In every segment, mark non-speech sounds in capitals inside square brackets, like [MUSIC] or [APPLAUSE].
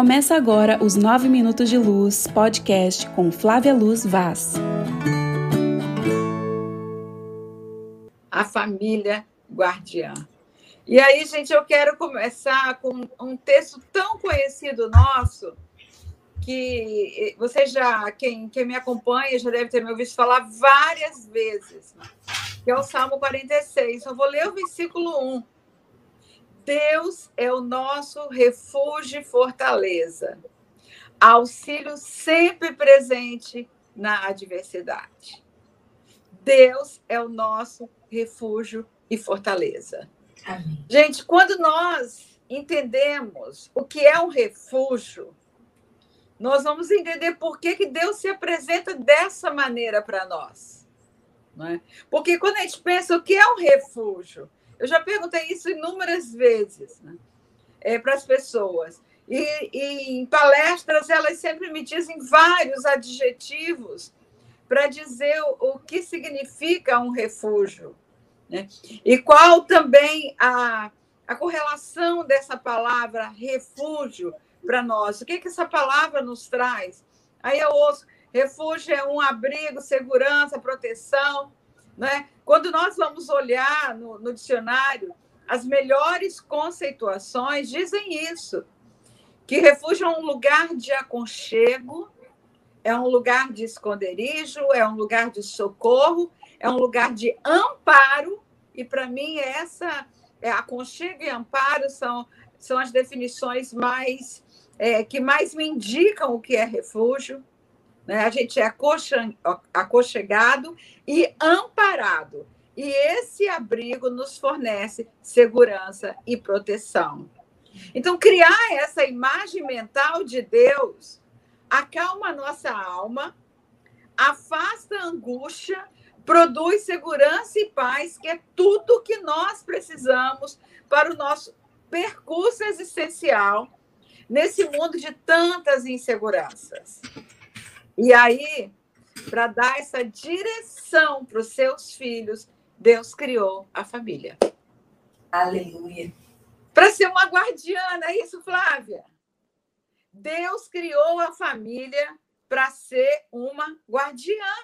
Começa agora os 9 Minutos de Luz podcast com Flávia Luz Vaz. A família guardiã. E aí, gente, eu quero começar com um texto tão conhecido nosso que você já, quem, quem me acompanha, já deve ter me ouvido falar várias vezes, que é o Salmo 46. Eu vou ler o versículo 1. Deus é o nosso refúgio e fortaleza, auxílio sempre presente na adversidade. Deus é o nosso refúgio e fortaleza. Amém. Gente, quando nós entendemos o que é um refúgio, nós vamos entender por que, que Deus se apresenta dessa maneira para nós. Não é? Porque quando a gente pensa o que é um refúgio, eu já perguntei isso inúmeras vezes né? é, para as pessoas. E, e em palestras elas sempre me dizem vários adjetivos para dizer o, o, que significa um refúgio. Né? E qual também a, a correlação dessa palavra refúgio para nós. O que, que essa palavra nos traz? Aí eu ouço: refúgio é um abrigo, segurança, proteção. Né? Quando nós vamos olhar no, no dicionário, as melhores conceituações dizem isso: que refúgio é um lugar de aconchego, é um lugar de esconderijo, é um lugar de socorro, é um lugar de amparo. E para mim, essa é, aconchego e amparo são, são as definições mais é, que mais me indicam o que é refúgio. Né? A gente é aconchegado e amparado. E esse abrigo nos fornece segurança e proteção. Então, criar essa imagem mental de Deus acalma a nossa alma, afasta a angústia, produz segurança e paz, que é tudo que nós precisamos para o nosso percurso existencial nesse mundo de tantas inseguranças. E aí, para dar essa direção para os seus filhos, Deus criou a família. Aleluia. Para ser uma guardiana, é isso, Flávia? Deus criou a família para ser uma guardiã.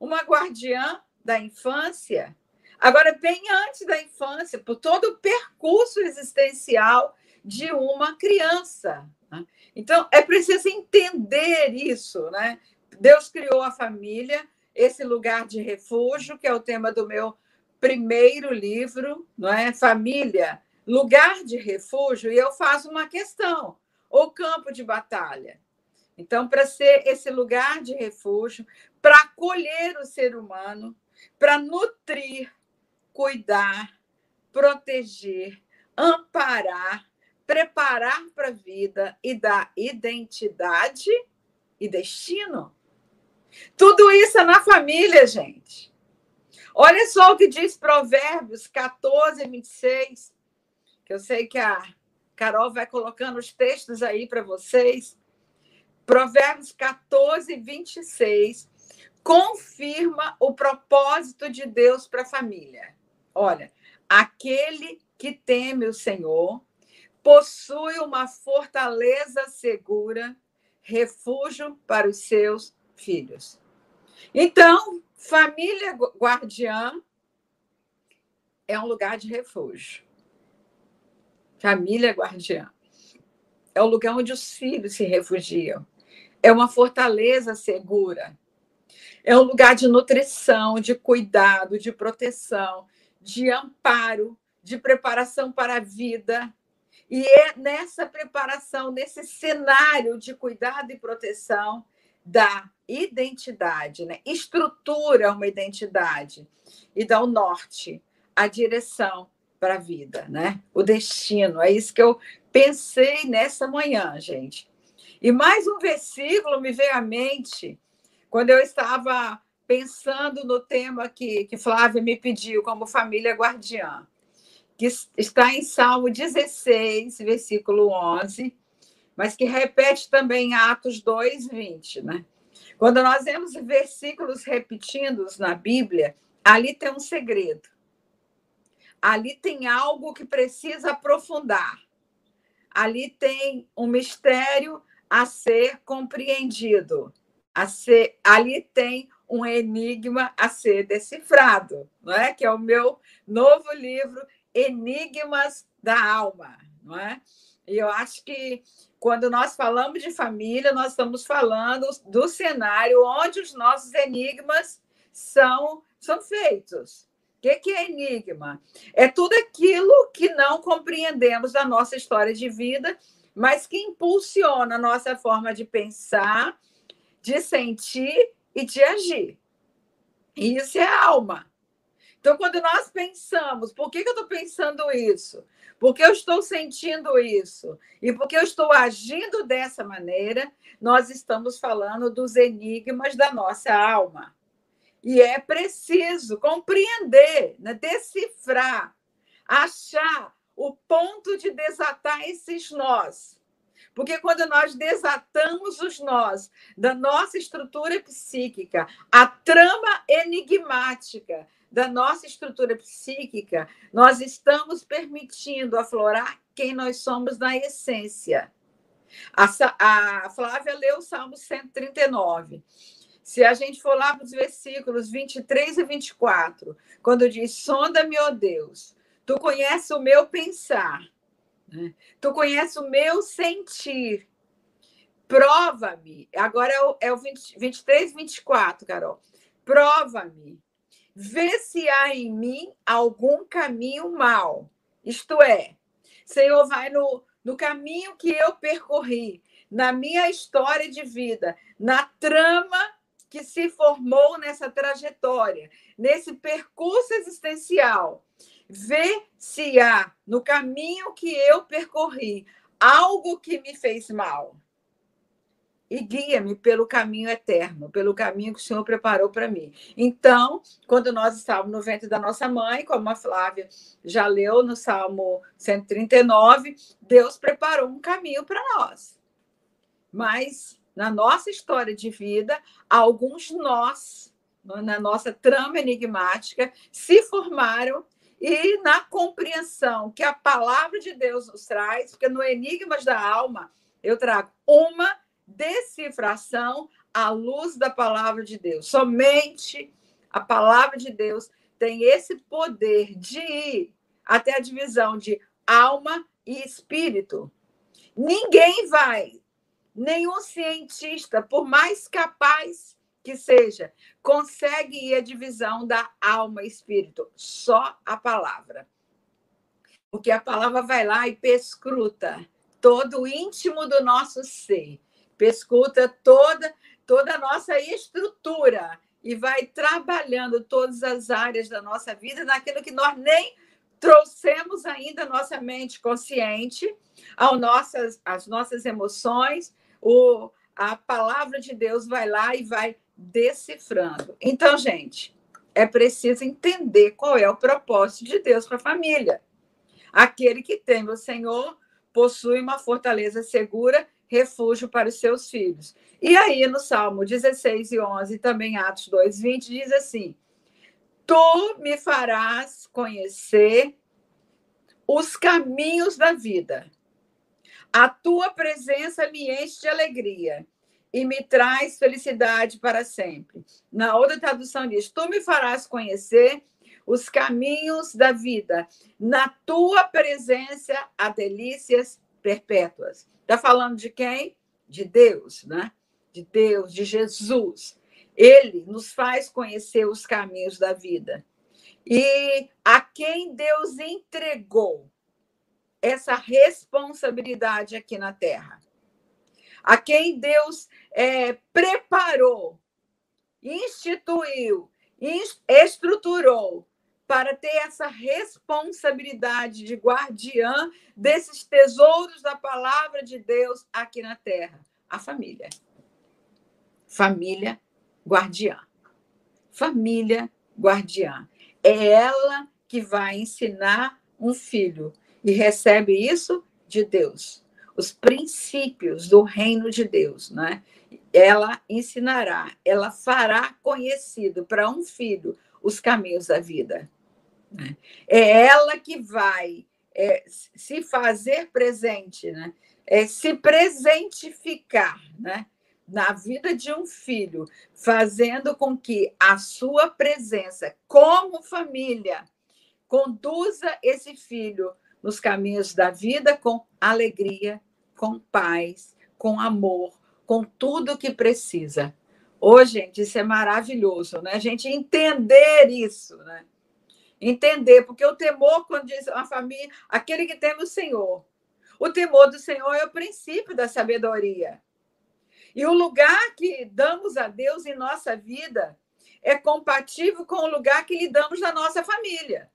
Uma guardiã da infância. Agora, bem antes da infância, por todo o percurso existencial de uma criança. Né? Então, é preciso entender isso. Né? Deus criou a família, esse lugar de refúgio, que é o tema do meu primeiro livro, não é? Família, lugar de refúgio, e eu faço uma questão: o campo de batalha. Então, para ser esse lugar de refúgio, para acolher o ser humano, para nutrir, cuidar, proteger, amparar, preparar para a vida e dar identidade e destino. Tudo isso é na família, gente. Olha só o que diz Provérbios 14, 26, que eu sei que a Carol vai colocando os textos aí para vocês. Provérbios 14, 26 confirma o propósito de Deus para a família. Olha, aquele que teme o Senhor possui uma fortaleza segura, refúgio para os seus filhos. Então, família guardiã é um lugar de refúgio. Família guardiã é o lugar onde os filhos se refugiam. É uma fortaleza segura. É um lugar de nutrição, de cuidado, de proteção, de amparo, de preparação para a vida, e é nessa preparação, nesse cenário de cuidado e proteção da identidade, né? estrutura uma identidade e dá o norte, a direção para a vida, né? o destino. É isso que eu pensei nessa manhã, gente. E mais um versículo me veio à mente quando eu estava pensando no tema que, que Flávia me pediu como família guardiã que está em Salmo 16, versículo 11, mas que repete também Atos 2, 20, né? Quando nós vemos versículos repetidos na Bíblia, ali tem um segredo. Ali tem algo que precisa aprofundar. ali tem um mistério a ser compreendido. A ser, ali tem um enigma a ser decifrado, não é? Que é o meu novo livro Enigmas da Alma, não é? E eu acho que quando nós falamos de família, nós estamos falando do cenário onde os nossos enigmas são, são feitos. O que, que é enigma? É tudo aquilo que não compreendemos da nossa história de vida, mas que impulsiona a nossa forma de pensar, de sentir e de agir. E isso é alma. Então, quando nós pensamos, por que, que eu estou pensando isso? Porque eu estou sentindo isso e porque eu estou agindo dessa maneira, nós estamos falando dos enigmas da nossa alma. E é preciso compreender, né? decifrar, achar o ponto de desatar esses nós. Porque quando nós desatamos os nós da nossa estrutura psíquica, a trama enigmática da nossa estrutura psíquica, nós estamos permitindo aflorar quem nós somos na essência. A, a Flávia leu o Salmo 139. Se a gente for lá para os versículos 23 e 24, quando diz: Sonda-me, ó Deus, tu conheces o meu pensar, né? tu conheces o meu sentir, prova-me. Agora é o, é o 20, 23 e 24, Carol. Prova-me, vê se há em mim algum caminho mal. Isto é, Senhor, vai no, no caminho que eu percorri, na minha história de vida, na trama que se formou nessa trajetória, nesse percurso existencial. Vê se há no caminho que eu percorri algo que me fez mal. E guia-me pelo caminho eterno, pelo caminho que o Senhor preparou para mim. Então, quando nós estávamos no ventre da nossa mãe, como a Flávia já leu no Salmo 139, Deus preparou um caminho para nós. Mas na nossa história de vida, alguns nós, na nossa trama enigmática, se formaram e na compreensão que a palavra de Deus nos traz, porque no Enigmas da Alma eu trago uma decifração à luz da palavra de Deus. Somente a palavra de Deus tem esse poder de ir até a divisão de alma e espírito. Ninguém vai Nenhum cientista, por mais capaz que seja, consegue ir à divisão da alma e espírito. Só a palavra. Porque a palavra vai lá e pescruta todo o íntimo do nosso ser, pescuta toda, toda a nossa estrutura e vai trabalhando todas as áreas da nossa vida naquilo que nós nem trouxemos ainda a nossa mente consciente, ao nossas, as nossas emoções, o, a palavra de Deus vai lá e vai decifrando. Então, gente, é preciso entender qual é o propósito de Deus para a família. Aquele que tem o Senhor possui uma fortaleza segura, refúgio para os seus filhos. E aí, no Salmo 16 e 11, também Atos 2, 20, diz assim: Tu me farás conhecer os caminhos da vida. A tua presença me enche de alegria e me traz felicidade para sempre. Na outra tradução diz: Tu me farás conhecer os caminhos da vida. Na tua presença há delícias perpétuas. Está falando de quem? De Deus, né? De Deus, de Jesus. Ele nos faz conhecer os caminhos da vida. E a quem Deus entregou essa responsabilidade aqui na Terra. A quem Deus é, preparou, instituiu, estruturou para ter essa responsabilidade de guardiã desses tesouros da palavra de Deus aqui na Terra. A família. Família guardiã. Família guardiã. É ela que vai ensinar um filho e recebe isso de Deus. Os princípios do reino de Deus, né? Ela ensinará, ela fará conhecido para um filho os caminhos da vida. Né? É ela que vai é, se fazer presente, né? É se presentificar, né? Na vida de um filho, fazendo com que a sua presença, como família, conduza esse filho nos caminhos da vida com alegria, com paz, com amor, com tudo que precisa. Ô, gente, isso é maravilhoso, né? A gente entender isso, né? Entender, porque o temor, quando diz uma família, aquele que teme o Senhor, o temor do Senhor é o princípio da sabedoria. E o lugar que damos a Deus em nossa vida é compatível com o lugar que lhe damos na nossa família.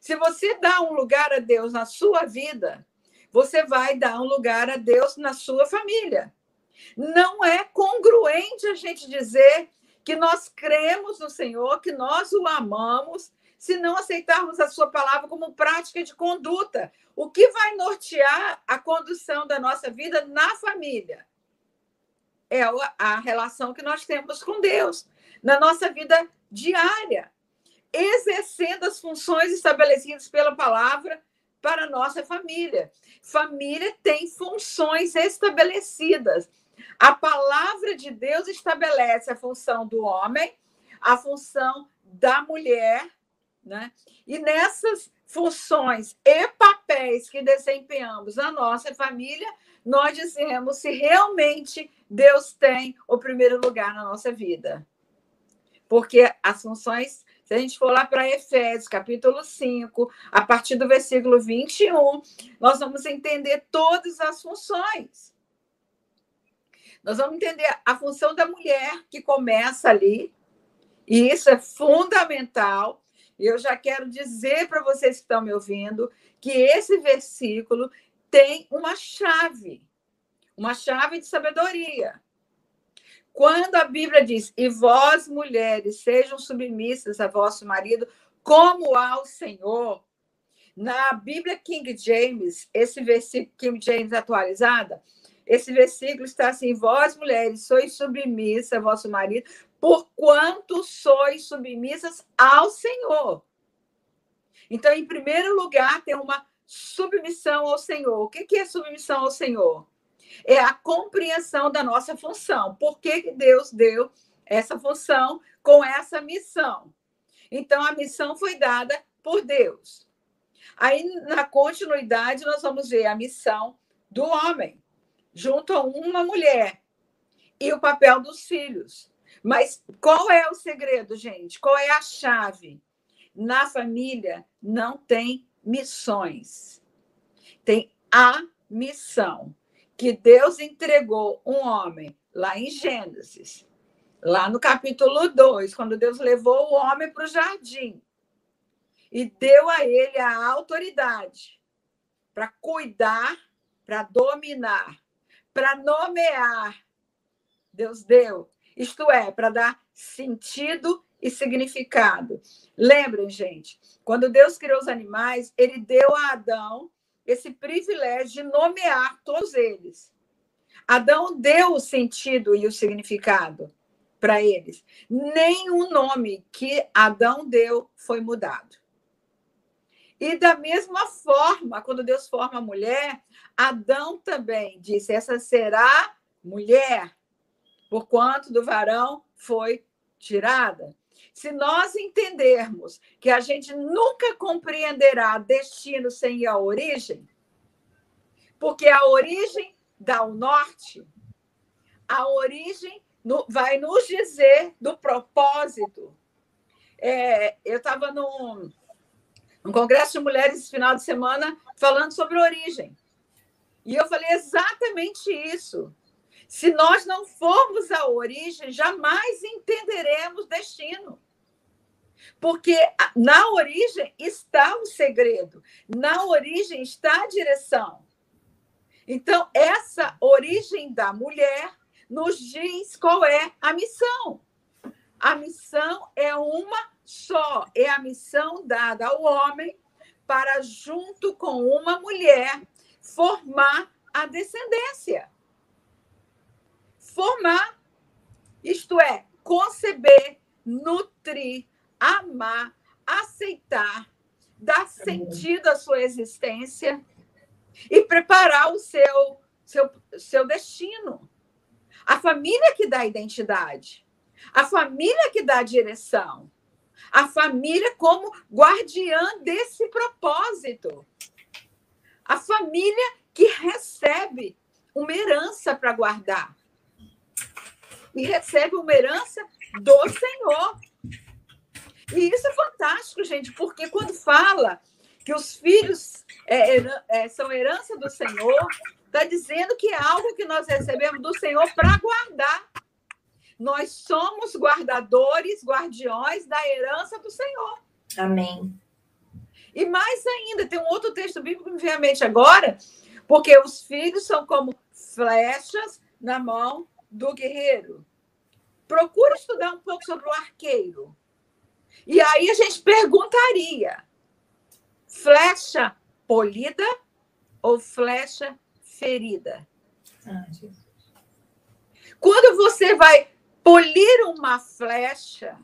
Se você dá um lugar a Deus na sua vida, você vai dar um lugar a Deus na sua família. Não é congruente a gente dizer que nós cremos no Senhor, que nós o amamos, se não aceitarmos a sua palavra como prática de conduta. O que vai nortear a condução da nossa vida na família? É a relação que nós temos com Deus, na nossa vida diária, exercendo as funções estabelecidas pela palavra para a nossa família. Família tem funções estabelecidas. A palavra de Deus estabelece a função do homem, a função da mulher, né? E nessas funções e papéis que desempenhamos na nossa família, nós dizemos se realmente Deus tem o primeiro lugar na nossa vida. Porque as funções, se a gente for lá para Efésios, capítulo 5, a partir do versículo 21, nós vamos entender todas as funções. Nós vamos entender a função da mulher que começa ali, e isso é fundamental. E eu já quero dizer para vocês que estão me ouvindo que esse versículo tem uma chave, uma chave de sabedoria. Quando a Bíblia diz: "E vós, mulheres, sejam submissas a vosso marido como ao Senhor", na Bíblia King James, esse versículo King James atualizada, esse versículo está assim: Vós, mulheres, sois submissas a vosso marido, porquanto sois submissas ao Senhor. Então, em primeiro lugar, tem uma submissão ao Senhor. O que é submissão ao Senhor? É a compreensão da nossa função. Por que Deus deu essa função com essa missão? Então, a missão foi dada por Deus. Aí, na continuidade, nós vamos ver a missão do homem junto a uma mulher e o papel dos filhos. Mas qual é o segredo, gente? Qual é a chave? Na família não tem missões. Tem a missão que Deus entregou um homem lá em Gênesis, lá no capítulo 2, quando Deus levou o homem para o jardim e deu a ele a autoridade para cuidar, para dominar para nomear. Deus deu, isto é, para dar sentido e significado. Lembrem, gente, quando Deus criou os animais, ele deu a Adão esse privilégio de nomear todos eles. Adão deu o sentido e o significado para eles. Nenhum nome que Adão deu foi mudado. E da mesma forma, quando Deus forma a mulher, Adão também disse: essa será mulher, por quanto do varão foi tirada. Se nós entendermos que a gente nunca compreenderá destino sem à origem, porque a origem dá o norte, a origem vai nos dizer do propósito. É, eu estava num um congresso de mulheres esse final de semana falando sobre origem. E eu falei exatamente isso. Se nós não formos à origem, jamais entenderemos destino. Porque na origem está o segredo, na origem está a direção. Então, essa origem da mulher nos diz qual é a missão. A missão é uma só é a missão dada ao homem para, junto com uma mulher, formar a descendência. Formar, isto é, conceber, nutrir, amar, aceitar, dar sentido à sua existência e preparar o seu, seu, seu destino. A família que dá identidade, a família que dá direção, a família como guardiã desse propósito, a família que recebe uma herança para guardar e recebe uma herança do Senhor. E isso é fantástico, gente, porque quando fala que os filhos é, é, são herança do Senhor, está dizendo que é algo que nós recebemos do Senhor para guardar. Nós somos guardadores, guardiões da herança do Senhor. Amém. E mais ainda, tem um outro texto bíblico que me vem à mente agora, porque os filhos são como flechas na mão do guerreiro. Procura estudar um pouco sobre o arqueiro. E aí a gente perguntaria: flecha polida ou flecha ferida? Quando você vai polir uma flecha,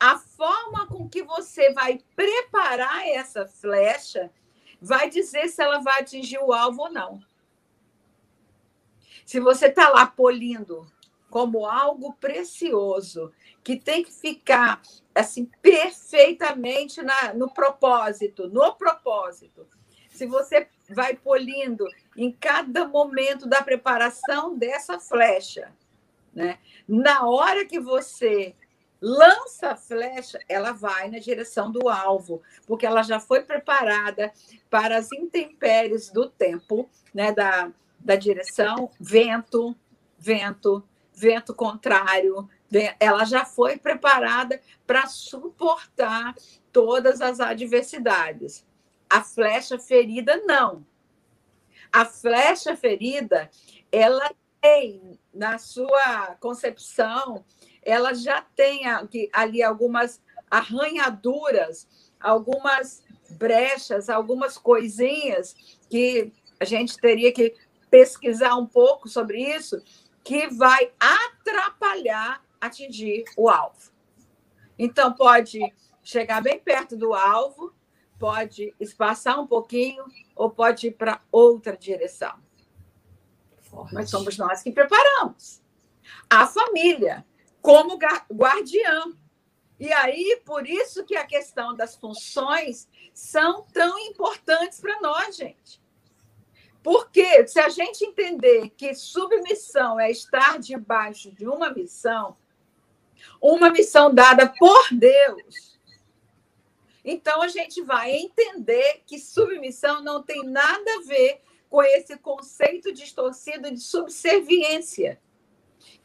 a forma com que você vai preparar essa flecha vai dizer se ela vai atingir o alvo ou não. Se você está lá polindo como algo precioso, que tem que ficar assim perfeitamente na, no propósito, no propósito. Se você vai polindo em cada momento da preparação dessa flecha, né? Na hora que você lança a flecha, ela vai na direção do alvo, porque ela já foi preparada para as intempéries do tempo, né? Da, da direção, vento, vento, vento contrário, ela já foi preparada para suportar todas as adversidades. A flecha ferida, não. A flecha ferida, ela tem, na sua concepção, ela já tem ali algumas arranhaduras, algumas brechas, algumas coisinhas que a gente teria que pesquisar um pouco sobre isso, que vai atrapalhar atingir o alvo. Então, pode chegar bem perto do alvo, pode espaçar um pouquinho ou pode ir para outra direção. Forte. Mas somos nós que preparamos. A família, como guardiã. E aí, por isso que a questão das funções são tão importantes para nós, gente. Porque se a gente entender que submissão é estar debaixo de uma missão, uma missão dada por Deus, então a gente vai entender que submissão não tem nada a ver com esse conceito distorcido de subserviência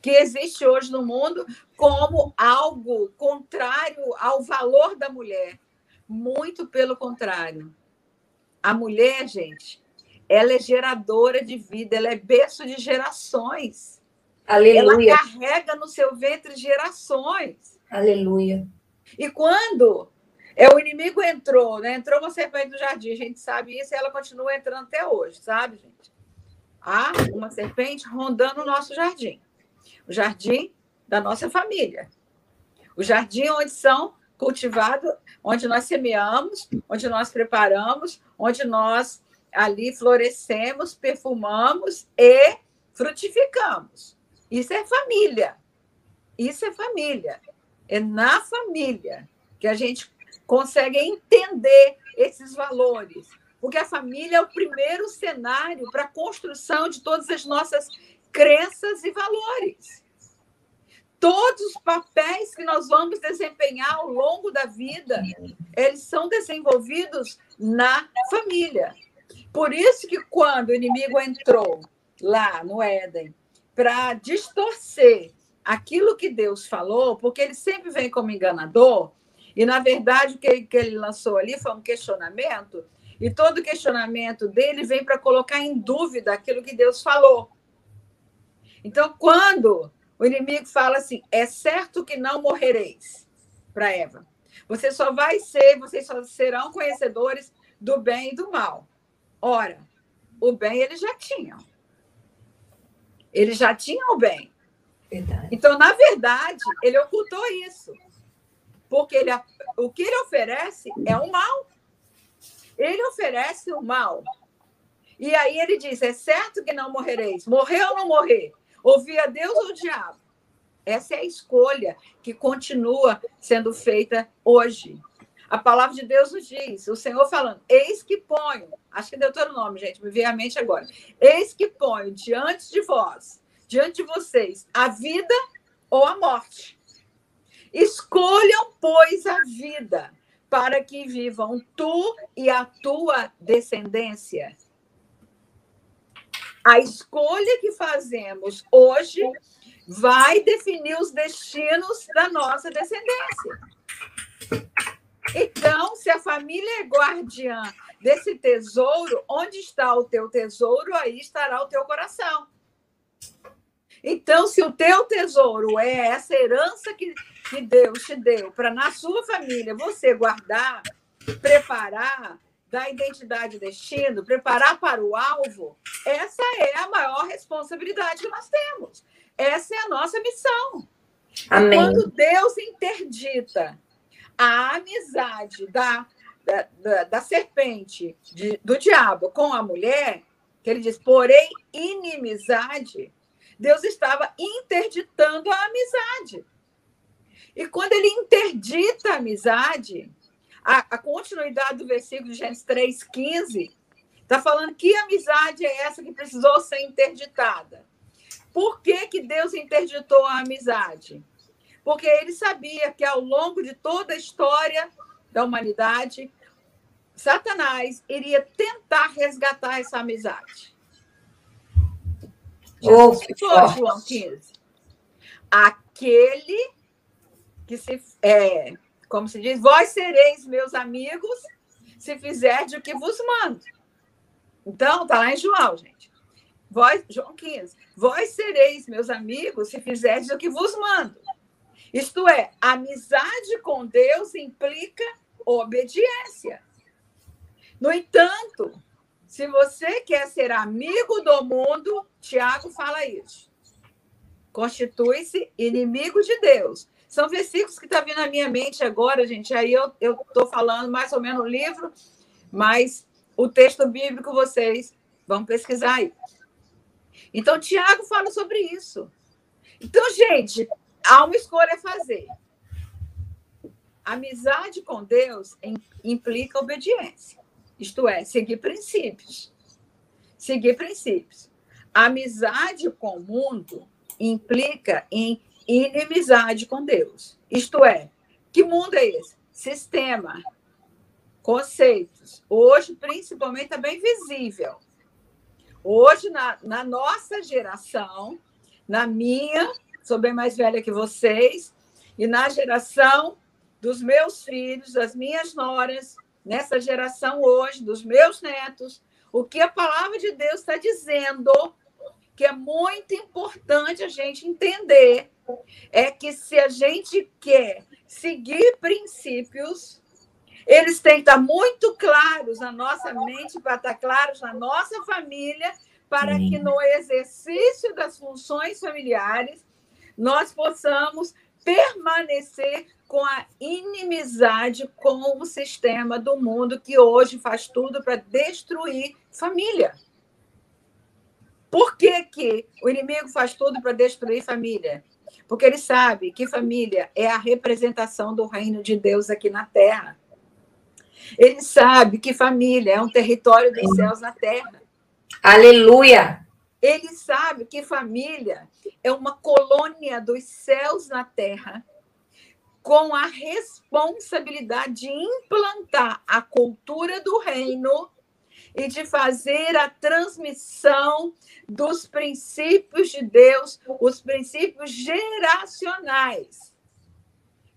que existe hoje no mundo como algo contrário ao valor da mulher. Muito pelo contrário. A mulher, gente, ela é geradora de vida, ela é berço de gerações. Aleluia. Ela carrega no seu ventre gerações. Aleluia. E quando é, o inimigo entrou, né? Entrou uma serpente do jardim, a gente sabe isso e ela continua entrando até hoje, sabe, gente? Há uma serpente rondando o nosso jardim. O jardim da nossa família. O jardim onde são cultivados, onde nós semeamos, onde nós preparamos, onde nós ali florescemos, perfumamos e frutificamos. Isso é família. Isso é família. É na família que a gente consegue entender esses valores. Porque a família é o primeiro cenário para a construção de todas as nossas crenças e valores. Todos os papéis que nós vamos desempenhar ao longo da vida, eles são desenvolvidos na família. Por isso que quando o inimigo entrou lá no Éden para distorcer aquilo que Deus falou, porque ele sempre vem como enganador, e na verdade o que, ele lançou ali foi um questionamento, e todo questionamento dele vem para colocar em dúvida aquilo que Deus falou. Então, quando o inimigo fala assim, é certo que não morrereis, para Eva, você só vai ser, vocês só serão conhecedores do bem e do mal. Ora, o bem eles já tinham. Eles já tinham o bem. Verdade. Então, na verdade, ele ocultou isso. Porque ele, o que ele oferece é o mal. ele oferece o mal. E aí ele diz: é certo que não morrereis. Morrer ou não morrer? Ouvir a Deus ou o diabo? Essa é a escolha que continua sendo feita hoje. A palavra de Deus nos diz, o Senhor falando, eis que ponho, acho que deu todo o nome, gente, me veio à mente agora. Eis que ponho diante de vós, diante de vocês, a vida ou a morte. Escolham, pois, a vida, para que vivam tu e a tua descendência. A escolha que fazemos hoje vai definir os destinos da nossa descendência. Então, se a família é guardiã desse tesouro, onde está o teu tesouro, aí estará o teu coração. Então, se o teu tesouro é essa herança que, que Deus te deu para na sua família você guardar, preparar, dar identidade e destino, preparar para o alvo, essa é a maior responsabilidade que nós temos. Essa é a nossa missão. Amém. Quando Deus interdita a amizade da, da, da, da serpente, de, do diabo com a mulher, que ele diz, porém, inimizade, Deus estava interditando a amizade. E quando ele interdita a amizade, a, a continuidade do versículo de Gênesis 3,15 está falando que amizade é essa que precisou ser interditada. Por que, que Deus interditou a amizade? Porque ele sabia que ao longo de toda a história da humanidade, Satanás iria tentar resgatar essa amizade. Jesus oh, João 15. Aquele que se é, como se diz, vós sereis meus amigos se fizerdes o que vos mando. Então, tá lá em João, gente. Vós, João 15. Vós sereis meus amigos se fizerdes o que vos mando. Isto é, amizade com Deus implica obediência. No entanto, se você quer ser amigo do mundo, Tiago fala isso. Constitui-se inimigo de Deus. São versículos que estão tá vindo na minha mente agora, gente. Aí eu estou falando mais ou menos o livro, mas o texto bíblico vocês vão pesquisar aí. Então, Tiago fala sobre isso. Então, gente, há uma escolha a fazer. Amizade com Deus implica obediência, isto é, seguir princípios. Seguir princípios. Amizade com o mundo implica em inimizade com Deus. Isto é, que mundo é esse? Sistema, conceitos. Hoje, principalmente, é bem visível. Hoje, na, na nossa geração, na minha, sou bem mais velha que vocês, e na geração dos meus filhos, das minhas noras, nessa geração hoje, dos meus netos, o que a palavra de Deus está dizendo, que é muito importante a gente entender, é que se a gente quer seguir princípios, eles têm que estar muito claros na nossa mente, para estar claros na nossa família, para que no exercício das funções familiares nós possamos permanecer com a inimizade com o sistema do mundo que hoje faz tudo para destruir família. Por que, que o inimigo faz tudo para destruir família? Porque ele sabe que família é a representação do reino de Deus aqui na terra. Ele sabe que família é um território dos céus na terra. Aleluia! Ele sabe que família é uma colônia dos céus na terra, com a responsabilidade de implantar a cultura do reino e de fazer a transmissão dos princípios de Deus, os princípios geracionais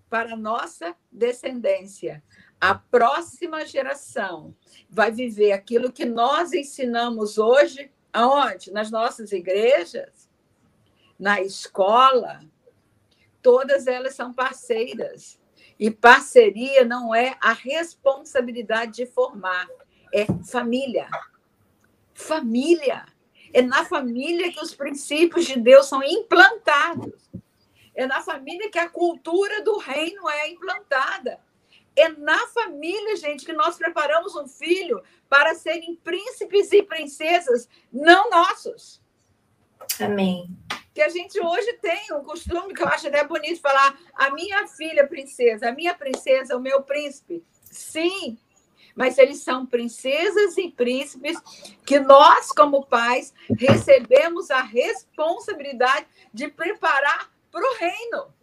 para a nossa descendência. A próxima geração vai viver aquilo que nós ensinamos hoje Aonde? Nas nossas igrejas, na escola, todas elas são parceiras. E parceria não é a responsabilidade de formar, é família. Família. É na família que os princípios de Deus são implantados. É na família que a cultura do reino é implantada. É na família, gente, que nós preparamos um filho para serem príncipes e princesas não nossos. Amém. Que a gente hoje tem um costume que eu acho até bonito falar: a minha filha princesa, a minha princesa, o meu príncipe. Sim, mas eles são princesas e príncipes que nós, como pais, recebemos a responsabilidade de preparar para o reino.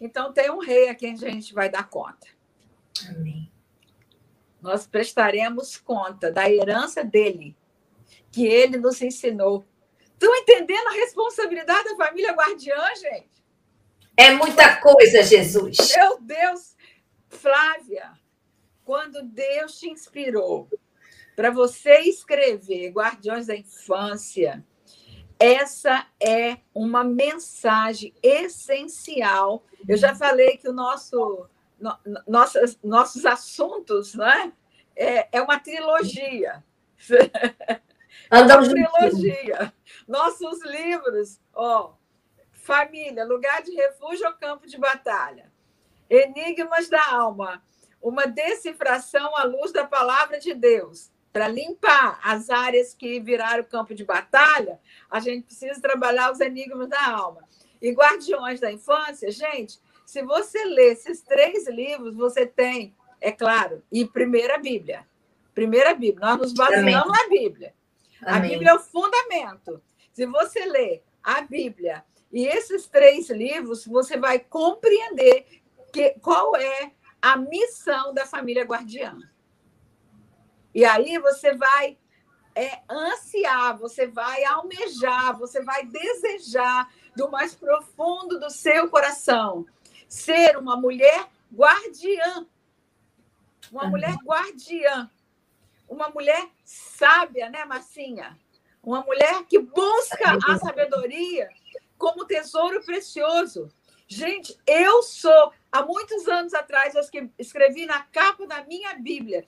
Então, tem um rei a quem a gente vai dar conta. Amém. Nós prestaremos conta da herança dele, que ele nos ensinou. Estão entendendo a responsabilidade da família guardiã, gente? É muita coisa, Jesus. Meu Deus, Flávia, quando Deus te inspirou para você escrever Guardiões da Infância, essa é uma mensagem essencial. Eu já falei que o nosso, no, nossos, nossos assuntos né, é, é uma trilogia. Andam [LAUGHS] é uma trilogia. Nossos livros, ó, Família, Lugar de Refúgio ou Campo de Batalha? Enigmas da Alma, uma decifração à luz da palavra de Deus. Para limpar as áreas que viraram campo de batalha, a gente precisa trabalhar os enigmas da alma. E Guardiões da Infância, gente, se você ler esses três livros, você tem, é claro, e Primeira Bíblia. Primeira Bíblia. Nós nos baseamos na Bíblia. Amém. A Bíblia é o fundamento. Se você ler a Bíblia e esses três livros, você vai compreender que, qual é a missão da família guardiã. E aí você vai é, ansiar, você vai almejar, você vai desejar do mais profundo do seu coração ser uma mulher guardiã. Uma mulher guardiã. Uma mulher sábia, né, Marcinha? Uma mulher que busca a sabedoria como tesouro precioso. Gente, eu sou, há muitos anos atrás, eu escrevi na capa da minha Bíblia,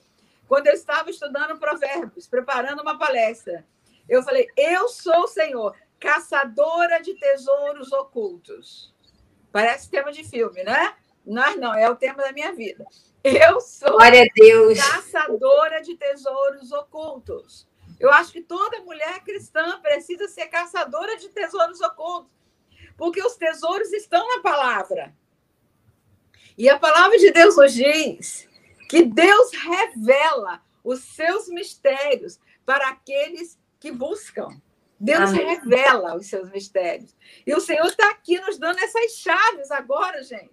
quando eu estava estudando Provérbios, preparando uma palestra. Eu falei: Eu sou o Senhor, caçadora de tesouros ocultos. Parece tema de filme, né? Não, não, é o tema da minha vida. Eu sou caçadora de tesouros ocultos. Eu acho que toda mulher cristã precisa ser caçadora de tesouros ocultos porque os tesouros estão na palavra. E a palavra de Deus nos diz que Deus revela os seus mistérios para aqueles que buscam. Deus Amém. revela os seus mistérios. E o Senhor está aqui nos dando essas chaves agora, gente.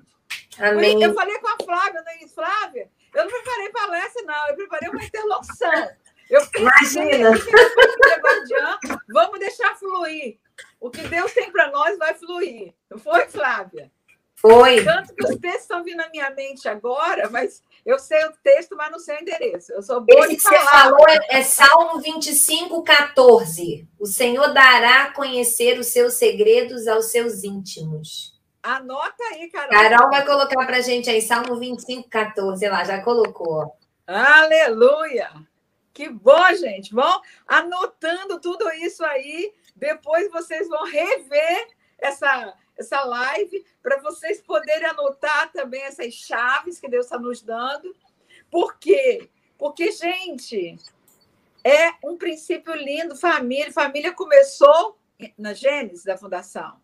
Amém. Eu falei com a Flávia, não é Flávia? Eu não preparei palestra, não. Eu preparei uma interlocução. Eu Imagina. Vamos deixar fluir. O que Deus tem para nós vai fluir. Não foi, Flávia? Foi. Tanto que os textos estão vindo na minha mente agora, mas eu sei o texto, mas não sei o endereço. Eu sou boa Esse que você falou é, é Salmo 25, 14. O Senhor dará a conhecer os seus segredos aos seus íntimos. Anota aí, Carol. Carol vai colocar para gente aí, Salmo 25, 14. Lá, já colocou. Aleluia! Que bom, gente. Vão anotando tudo isso aí depois vocês vão rever essa, essa live para vocês poderem anotar também essas chaves que Deus está nos dando. Por quê? Porque, gente, é um princípio lindo, família. Família começou na Gênesis da fundação.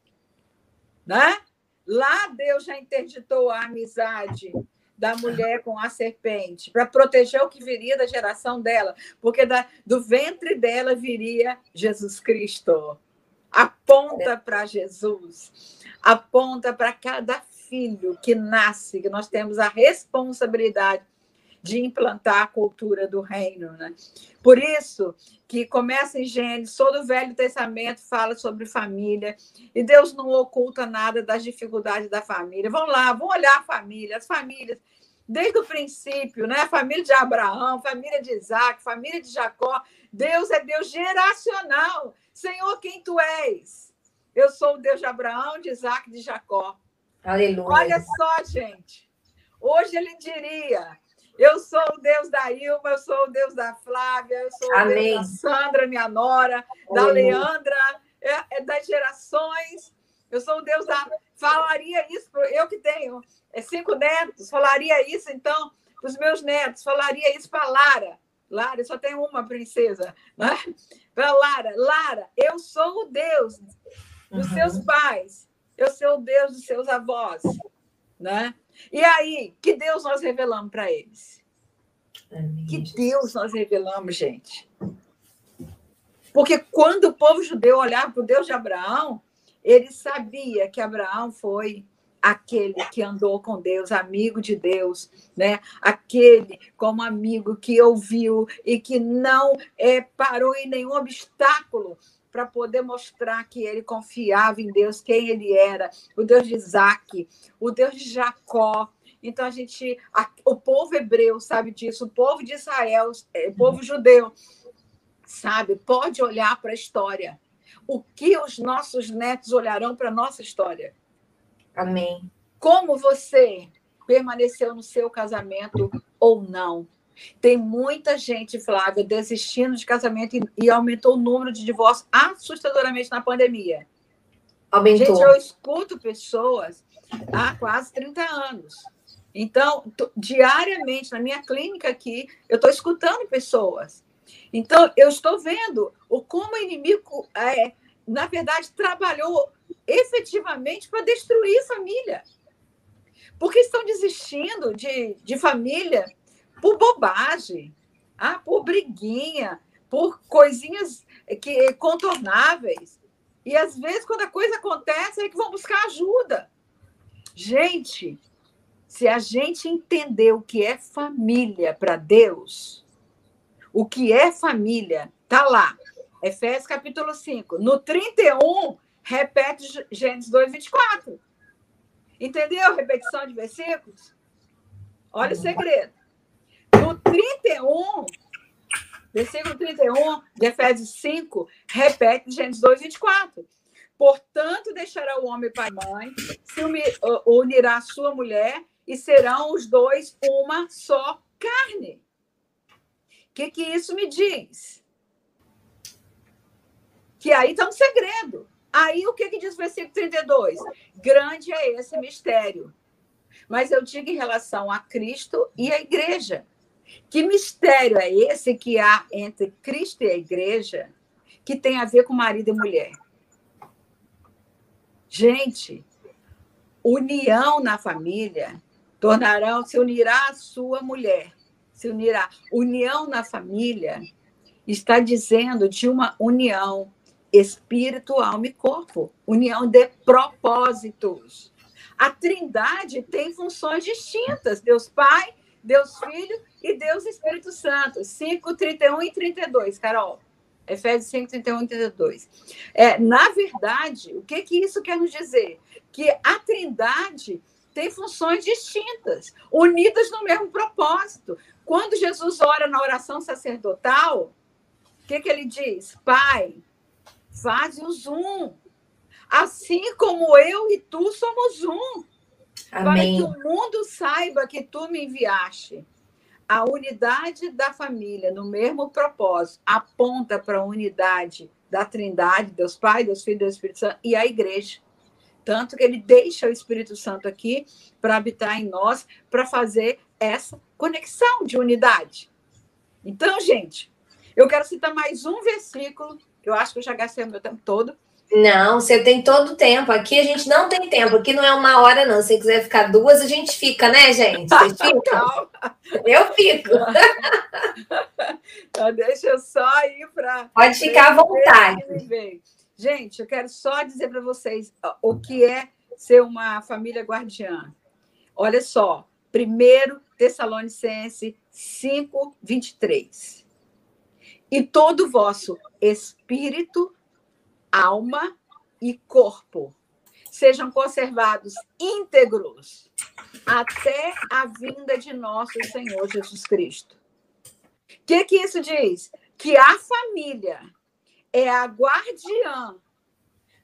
Né? Lá Deus já interditou a amizade da mulher com a serpente, para proteger o que viria da geração dela, porque da, do ventre dela viria Jesus Cristo. Aponta para Jesus, aponta para cada filho que nasce, que nós temos a responsabilidade de implantar a cultura do reino. Né? Por isso que começa em Gênesis, todo o Velho Testamento fala sobre família, e Deus não oculta nada das dificuldades da família. Vão lá, vão olhar a família, as famílias, desde o princípio, né? a família de Abraão, família de Isaac, família de Jacó. Deus é Deus geracional. Senhor, quem tu és? Eu sou o Deus de Abraão, de Isaac, de Jacó. Aleluia. Olha só, gente. Hoje ele diria: eu sou o Deus da Ilma, eu sou o Deus da Flávia, eu sou Amém. o Deus da Sandra, minha nora, da Leandra, é, é, das gerações. Eu sou o Deus da falaria isso, eu que tenho é, cinco netos, falaria isso, então, para os meus netos, falaria isso para Lara. Lara, só tem uma princesa, né? Para Lara, Lara, eu sou o Deus dos uhum. seus pais, eu sou o Deus dos seus avós, né? E aí, que Deus nós revelamos para eles? Amém. Que Deus nós revelamos, gente? Porque quando o povo judeu olhava para o Deus de Abraão, ele sabia que Abraão foi aquele que andou com Deus, amigo de Deus, né? Aquele como amigo que ouviu e que não é, parou em nenhum obstáculo para poder mostrar que ele confiava em Deus, quem ele era, o Deus de Isaac, o Deus de Jacó. Então a gente, a, o povo hebreu sabe disso, o povo de Israel, é, o povo judeu sabe, pode olhar para a história. O que os nossos netos olharão para a nossa história? Amém. Como você permaneceu no seu casamento ou não? Tem muita gente, Flávia, desistindo de casamento e, e aumentou o número de divórcios assustadoramente na pandemia. Aumentou. Gente, eu escuto pessoas há quase 30 anos. Então, diariamente, na minha clínica aqui, eu estou escutando pessoas então, eu estou vendo o como o inimigo, é, na verdade, trabalhou efetivamente para destruir família. Porque estão desistindo de, de família por bobagem, ah, por briguinha, por coisinhas que contornáveis. E às vezes, quando a coisa acontece, é que vão buscar ajuda. Gente, se a gente entender o que é família para Deus, o que é família? Está lá. Efésios capítulo 5. No 31, repete Gênesis 2, 24. Entendeu? Repetição de versículos? Olha o segredo. No 31, versículo 31 de Efésios 5, repete Gênesis 2, 24. Portanto, deixará o homem pai e mãe, se unirá a sua mulher, e serão os dois uma só carne. O que, que isso me diz? Que aí está um segredo. Aí o que, que diz o versículo 32? Grande é esse mistério. Mas eu digo em relação a Cristo e a igreja. Que mistério é esse que há entre Cristo e a igreja que tem a ver com marido e mulher? Gente, união na família tornarão, se unirá a sua mulher se unirá. União na família está dizendo de uma união espírito, alma e corpo, união de propósitos. A Trindade tem funções distintas: Deus Pai, Deus Filho e Deus Espírito Santo. 5, 31 e 32, Carol. Efésios 5, 31 e 32. É, na verdade, o que, que isso quer nos dizer? Que a Trindade tem funções distintas, unidas no mesmo propósito. Quando Jesus ora na oração sacerdotal, o que, que ele diz? Pai, faz-os um, assim como eu e tu somos um, Amém. para que o mundo saiba que tu me enviaste. A unidade da família, no mesmo propósito, aponta para a unidade da Trindade, Deus Pai, Deus Filho, Deus Espírito Santo e a igreja. Tanto que ele deixa o Espírito Santo aqui para habitar em nós, para fazer essa conexão de unidade. Então, gente, eu quero citar mais um versículo, que eu acho que eu já gastei o meu tempo todo. Não, você tem todo o tempo. Aqui a gente não tem tempo. Aqui não é uma hora, não. Se você quiser ficar duas, a gente fica, né, gente? Vocês [LAUGHS] ficam? Eu fico. [LAUGHS] Então, deixa eu só ir para. Pode ficar à vontade. Gente, eu quero só dizer para vocês o que é ser uma família guardiã. Olha só, 1 Tessalonicense 5, 23. E todo o vosso espírito, alma e corpo sejam conservados íntegros até a vinda de nosso Senhor Jesus Cristo. O que, que isso diz? Que a família é a guardiã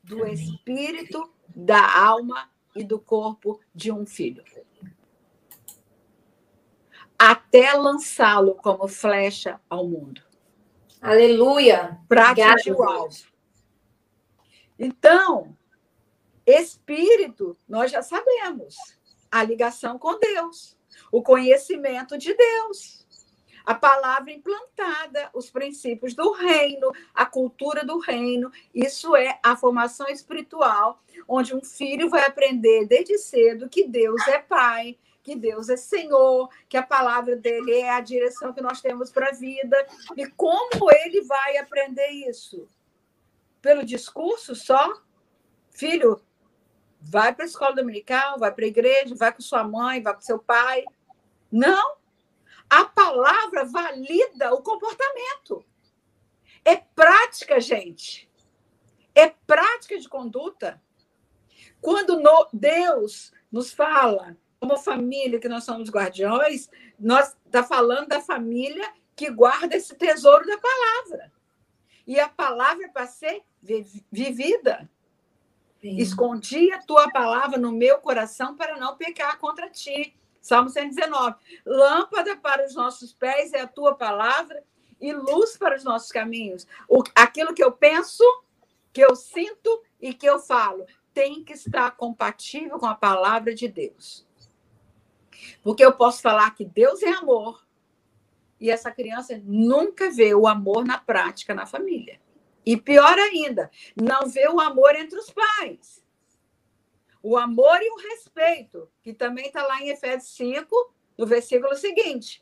do espírito, da alma e do corpo de um filho até lançá-lo como flecha ao mundo. Aleluia! Para atingir o alvo. Então, Espírito, nós já sabemos, a ligação com Deus, o conhecimento de Deus a palavra implantada, os princípios do reino, a cultura do reino. Isso é a formação espiritual, onde um filho vai aprender desde cedo que Deus é Pai, que Deus é Senhor, que a palavra dele é a direção que nós temos para a vida. E como ele vai aprender isso? Pelo discurso só? Filho, vai para a escola dominical, vai para a igreja, vai com sua mãe, vai com seu pai. Não, a palavra valida o comportamento. É prática, gente. É prática de conduta. Quando no, Deus nos fala, como família, que nós somos guardiões, nós está falando da família que guarda esse tesouro da palavra. E a palavra é para ser vivida. Sim. Escondi a tua palavra no meu coração para não pecar contra ti. Salmo 119. Lâmpada para os nossos pés é a tua palavra e luz para os nossos caminhos. O, aquilo que eu penso, que eu sinto e que eu falo tem que estar compatível com a palavra de Deus. Porque eu posso falar que Deus é amor e essa criança nunca vê o amor na prática na família. E pior ainda, não vê o amor entre os pais o amor e o respeito, que também está lá em Efésios 5, no versículo seguinte.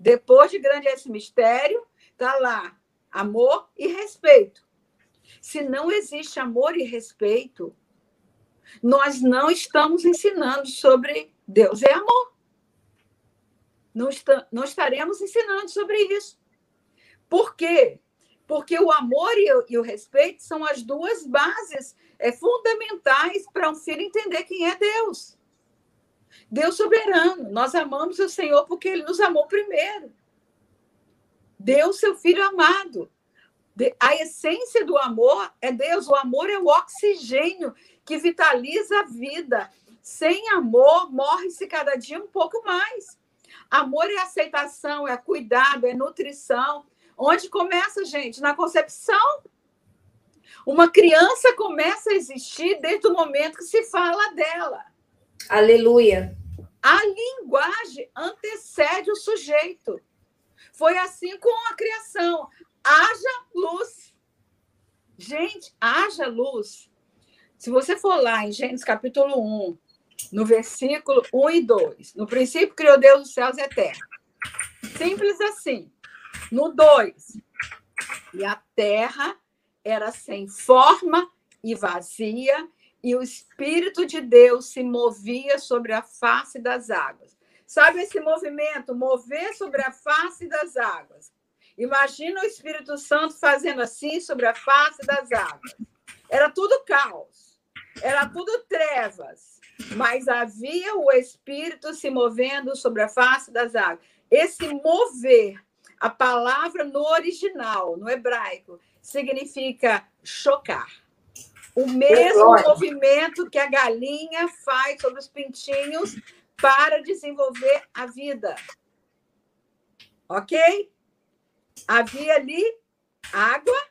Depois de grande esse mistério, está lá amor e respeito. Se não existe amor e respeito, nós não estamos ensinando sobre Deus é amor. Não, está, não estaremos ensinando sobre isso. Por quê? Porque o amor e o, e o respeito são as duas bases é, fundamentais para um filho entender quem é Deus. Deus soberano. Nós amamos o Senhor porque ele nos amou primeiro. Deus, seu filho amado. A essência do amor é Deus. O amor é o oxigênio que vitaliza a vida. Sem amor, morre-se cada dia um pouco mais. Amor é aceitação, é cuidado, é nutrição. Onde começa, gente? Na concepção. Uma criança começa a existir desde o momento que se fala dela. Aleluia. A linguagem antecede o sujeito. Foi assim com a criação. Haja luz. Gente, haja luz. Se você for lá em Gênesis capítulo 1, no versículo 1 e 2, no princípio criou Deus os céus e a terra. Simples assim. No 2, e a terra era sem forma e vazia, e o Espírito de Deus se movia sobre a face das águas. Sabe esse movimento, mover sobre a face das águas? Imagina o Espírito Santo fazendo assim sobre a face das águas. Era tudo caos, era tudo trevas, mas havia o Espírito se movendo sobre a face das águas. Esse mover, a palavra no original, no hebraico, significa chocar. O mesmo movimento que a galinha faz sobre os pintinhos para desenvolver a vida. Ok? Havia ali água,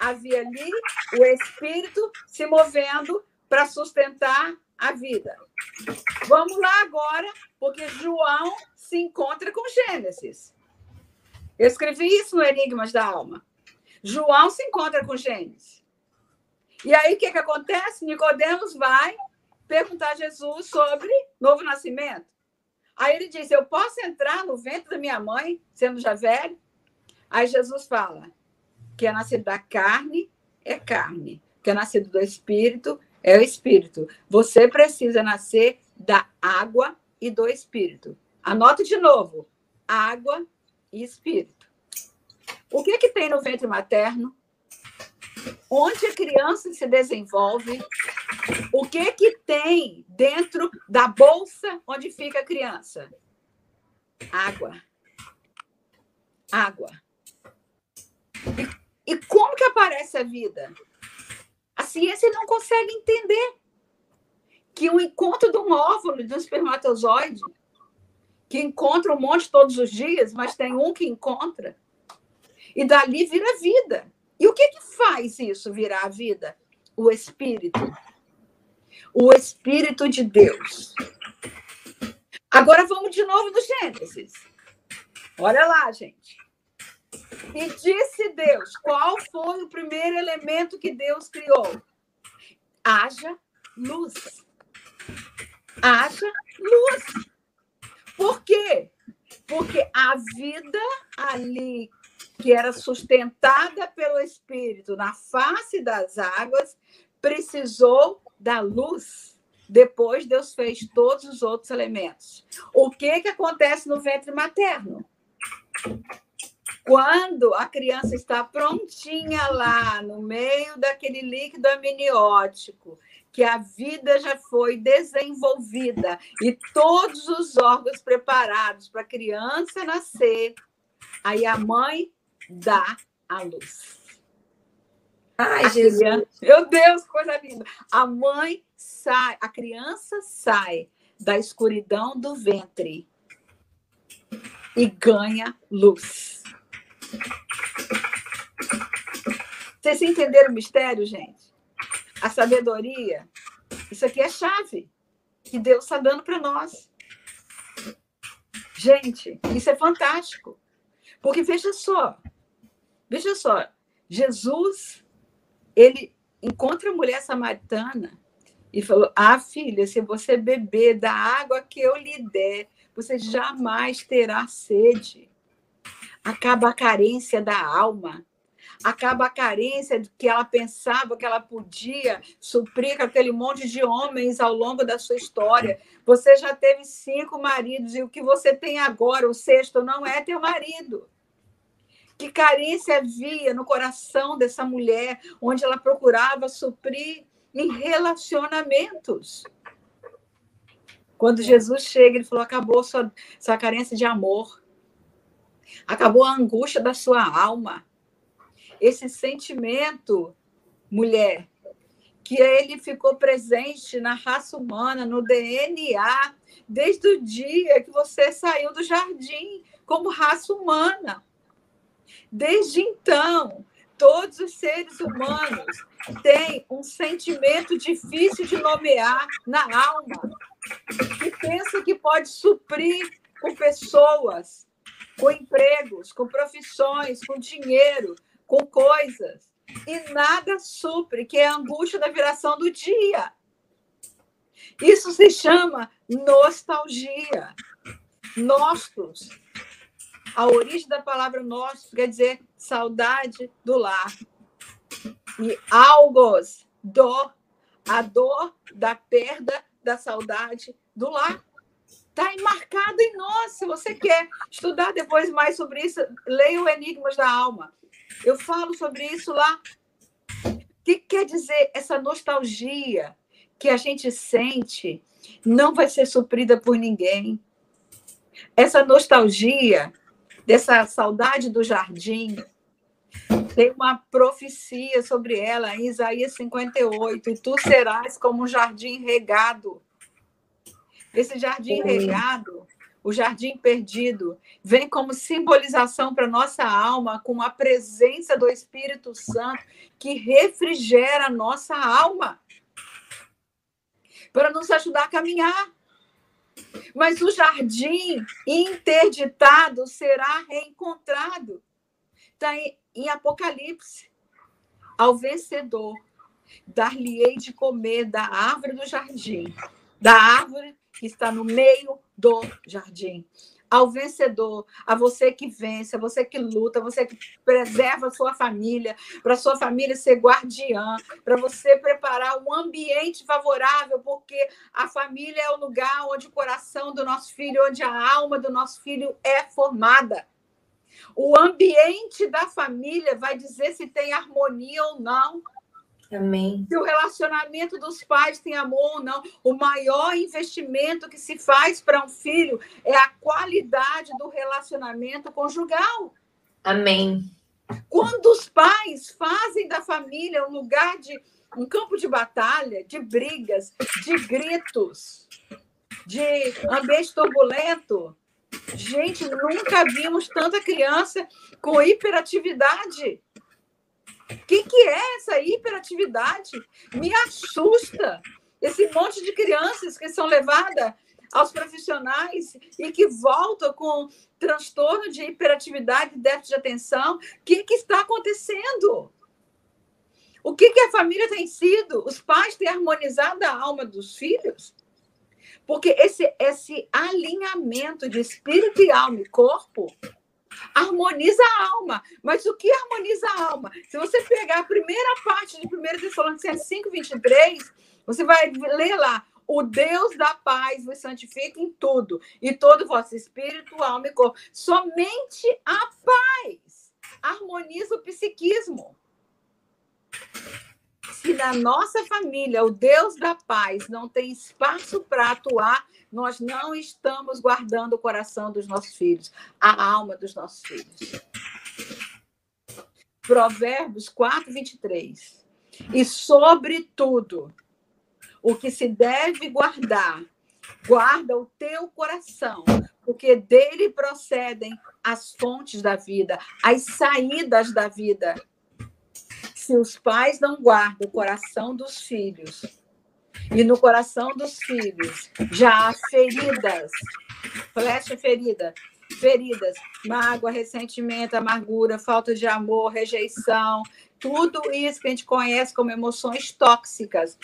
havia ali o espírito se movendo para sustentar a vida. Vamos lá agora, porque João se encontra com Gênesis. Eu escrevi isso no Enigmas da Alma. João se encontra com Gênesis. E aí o que, que acontece? Nicodemos vai perguntar a Jesus sobre novo nascimento. Aí ele diz: Eu posso entrar no ventre da minha mãe, sendo já velho? Aí Jesus fala: Que é nascido da carne é carne, que é nascido do espírito é o espírito. Você precisa nascer da água e do espírito. Anota de novo: água e espírito. O que, que tem no ventre materno? Onde a criança se desenvolve? O que, que tem dentro da bolsa onde fica a criança? Água. Água. E, como que aparece a vida? Ciência não consegue entender que o encontro de um óvulo de um espermatozoide, que encontra um monte todos os dias, mas tem um que encontra, e dali vira vida. E o que, que faz isso virar a vida? O espírito. o Espírito de Deus. Agora vamos de novo no Gênesis. Olha lá, gente. E disse Deus: qual foi o primeiro elemento que Deus criou? Haja luz. Haja luz. Por quê? Porque a vida ali que era sustentada pelo Espírito na face das águas precisou da luz. Depois Deus fez todos os outros elementos. O que que acontece no ventre materno? Quando a criança está prontinha lá, no meio daquele líquido amniótico, que a vida já foi desenvolvida e todos os órgãos preparados para a criança nascer, aí a mãe dá a luz. Ai, Jesus. Criança, meu Deus, coisa linda. A mãe sai, a criança sai da escuridão do ventre e ganha luz. Vocês entenderam o mistério, gente? A sabedoria, isso aqui é chave que Deus está dando para nós. Gente, isso é fantástico. Porque veja só, veja só, Jesus, ele encontra a mulher samaritana e falou: Ah, filha, se você beber da água que eu lhe der, você jamais terá sede. Acaba a carência da alma. Acaba a carência que ela pensava que ela podia suprir com aquele monte de homens ao longo da sua história. Você já teve cinco maridos e o que você tem agora, o sexto, não é teu marido. Que carência havia no coração dessa mulher, onde ela procurava suprir em relacionamentos. Quando Jesus chega, ele falou: acabou sua, sua carência de amor, acabou a angústia da sua alma. Esse sentimento, mulher, que ele ficou presente na raça humana, no DNA, desde o dia que você saiu do jardim como raça humana. Desde então, todos os seres humanos têm um sentimento difícil de nomear na alma, que pensa que pode suprir com pessoas, com empregos, com profissões, com dinheiro, com coisas, e nada supre, que é a angústia da viração do dia. Isso se chama nostalgia. Nostos. A origem da palavra nosso quer dizer saudade do lar. E algos, dor, a dor da perda da saudade do lar. Está enmarcado em nós. Se você quer estudar depois mais sobre isso, leia o Enigmas da Alma. Eu falo sobre isso lá. O que quer dizer essa nostalgia que a gente sente não vai ser suprida por ninguém? Essa nostalgia dessa saudade do jardim, tem uma profecia sobre ela em Isaías 58, e tu serás como um jardim regado. Esse jardim regado, o jardim perdido, vem como simbolização para nossa alma, com a presença do Espírito Santo que refrigera a nossa alma, para nos ajudar a caminhar. Mas o jardim interditado será reencontrado. Está em Apocalipse. Ao vencedor, dar-lhe-ei de comer da árvore do jardim, da árvore está no meio do jardim. Ao vencedor, a você que vence, a você que luta, a você que preserva a sua família, para sua família ser guardiã, para você preparar um ambiente favorável, porque a família é o lugar onde o coração do nosso filho, onde a alma do nosso filho é formada. O ambiente da família vai dizer se tem harmonia ou não. Amém. Se o relacionamento dos pais tem amor ou não. O maior investimento que se faz para um filho é a qualidade do relacionamento conjugal. Amém. Quando os pais fazem da família um lugar de um campo de batalha, de brigas, de gritos, de ambiente turbulento, Gente, nunca vimos tanta criança com hiperatividade. O que, que é essa hiperatividade? Me assusta. esse monte de crianças que são levadas aos profissionais e que voltam com transtorno de hiperatividade, déficit de atenção. O que, que está acontecendo? O que, que a família tem sido? Os pais têm harmonizado a alma dos filhos? Porque esse, esse alinhamento de espírito e alma e corpo harmoniza a alma. Mas o que harmoniza a alma? Se você pegar a primeira parte de 1 Tessalonicenses 5, 23, você vai ler lá: o Deus da paz vos santifica em tudo, e todo o vosso espírito, alma e corpo. Somente a paz harmoniza o psiquismo. Se na nossa família o Deus da paz não tem espaço para atuar, nós não estamos guardando o coração dos nossos filhos, a alma dos nossos filhos. Provérbios 4, 23. E sobretudo, o que se deve guardar, guarda o teu coração, porque dele procedem as fontes da vida, as saídas da vida. Se os pais não guardam o coração dos filhos, e no coração dos filhos já há feridas, flecha ferida, feridas, mágoa, ressentimento, amargura, falta de amor, rejeição, tudo isso que a gente conhece como emoções tóxicas